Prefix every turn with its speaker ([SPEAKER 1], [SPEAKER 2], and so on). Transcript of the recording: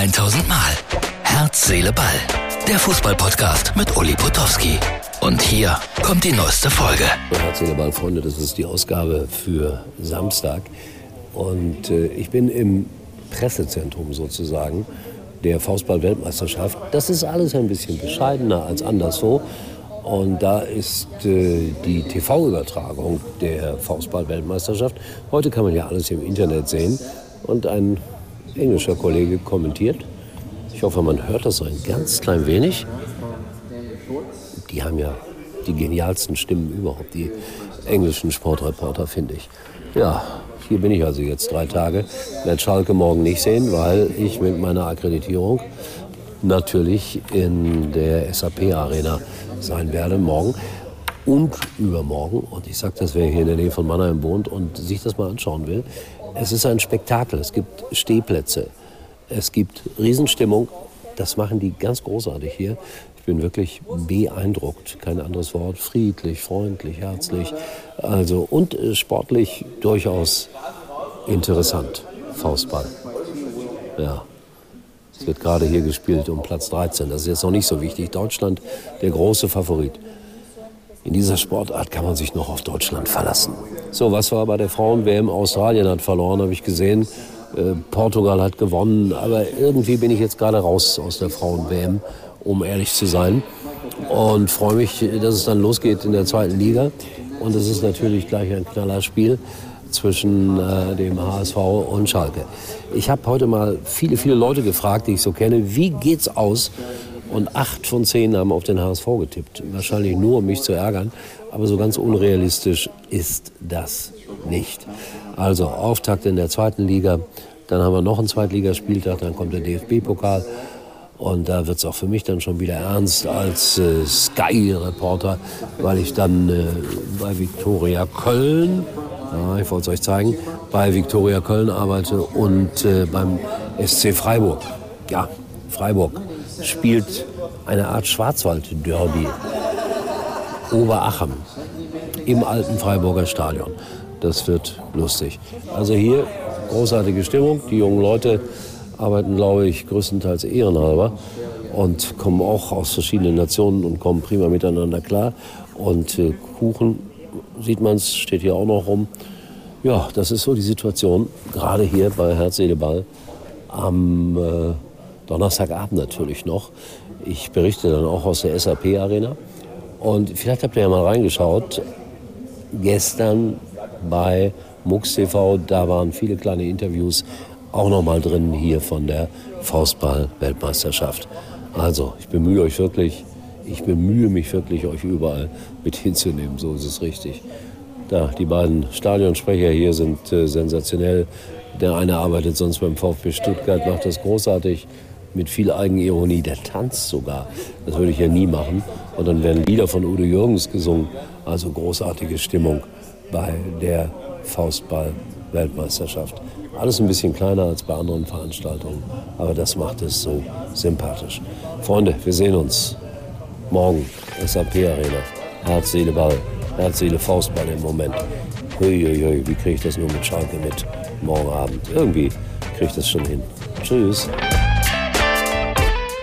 [SPEAKER 1] 1000 Mal. Herz, Seele, Ball. Der Fußballpodcast mit Uli Potowski. Und hier kommt die neueste Folge.
[SPEAKER 2] Herz, Seele, Ball, Freunde, das ist die Ausgabe für Samstag. Und äh, ich bin im Pressezentrum sozusagen der Faustball-Weltmeisterschaft. Das ist alles ein bisschen bescheidener als anderswo. Und da ist äh, die TV-Übertragung der Faustball-Weltmeisterschaft. Heute kann man ja alles im Internet sehen. Und ein englischer Kollege kommentiert. Ich hoffe, man hört das ein ganz klein wenig. Die haben ja die genialsten Stimmen überhaupt, die englischen Sportreporter, finde ich. Ja, hier bin ich also jetzt drei Tage. Werde Schalke morgen nicht sehen, weil ich mit meiner Akkreditierung natürlich in der SAP-Arena sein werde morgen und übermorgen. Und ich sage das, wer hier in der Nähe von Mannheim wohnt und sich das mal anschauen will. Es ist ein Spektakel. Es gibt Stehplätze. Es gibt Riesenstimmung. Das machen die ganz großartig hier. Ich bin wirklich beeindruckt. Kein anderes Wort. Friedlich, freundlich, herzlich. Also und äh, sportlich durchaus interessant. Faustball. Ja. Es wird gerade hier gespielt um Platz 13. Das ist jetzt noch nicht so wichtig. Deutschland der große Favorit. In dieser Sportart kann man sich noch auf Deutschland verlassen. So, was war bei der Frauen-WM? Australien hat verloren, habe ich gesehen. Äh, Portugal hat gewonnen. Aber irgendwie bin ich jetzt gerade raus aus der Frauen-WM, um ehrlich zu sein. Und freue mich, dass es dann losgeht in der zweiten Liga. Und es ist natürlich gleich ein Knallerspiel zwischen äh, dem HSV und Schalke. Ich habe heute mal viele, viele Leute gefragt, die ich so kenne, wie geht's aus und acht von zehn haben auf den HSV getippt. Wahrscheinlich nur, um mich zu ärgern. Aber so ganz unrealistisch ist das nicht. Also Auftakt in der zweiten Liga. Dann haben wir noch einen Zweitligaspieltag. Dann kommt der DFB-Pokal. Und da wird es auch für mich dann schon wieder ernst als äh, Sky-Reporter, weil ich dann äh, bei Viktoria Köln, ja, ich wollte es euch zeigen, bei Viktoria Köln arbeite und äh, beim SC Freiburg. Ja, Freiburg spielt eine Art Schwarzwald-Derby. Oberachem im alten Freiburger Stadion. Das wird lustig. Also hier großartige Stimmung. Die jungen Leute arbeiten, glaube ich, größtenteils ehrenhalber und kommen auch aus verschiedenen Nationen und kommen prima miteinander klar. Und äh, Kuchen, sieht man es, steht hier auch noch rum. Ja, das ist so die Situation, gerade hier bei Herz, Seele, Ball am äh, Donnerstagabend natürlich noch. Ich berichte dann auch aus der SAP-Arena. Und vielleicht habt ihr ja mal reingeschaut. Gestern bei MUX TV, da waren viele kleine Interviews auch noch mal drin hier von der Faustball-Weltmeisterschaft. Also, ich bemühe euch wirklich, ich bemühe mich wirklich, euch überall mit hinzunehmen. So ist es richtig. Da, die beiden Stadionsprecher hier sind äh, sensationell. Der eine arbeitet sonst beim VfB Stuttgart, macht das großartig mit viel Eigenironie. Der tanzt sogar. Das würde ich ja nie machen. Und dann werden Lieder von Udo Jürgens gesungen. Also großartige Stimmung bei der Faustball-Weltmeisterschaft. Alles ein bisschen kleiner als bei anderen Veranstaltungen. Aber das macht es so sympathisch. Freunde, wir sehen uns morgen. SAP Arena. Herz, Seele, Ball. Herz, Seele, Faustball im Moment. Huiuiui, wie kriege ich das nur mit Schalke mit morgen Abend? Irgendwie kriege ich das schon hin. Tschüss.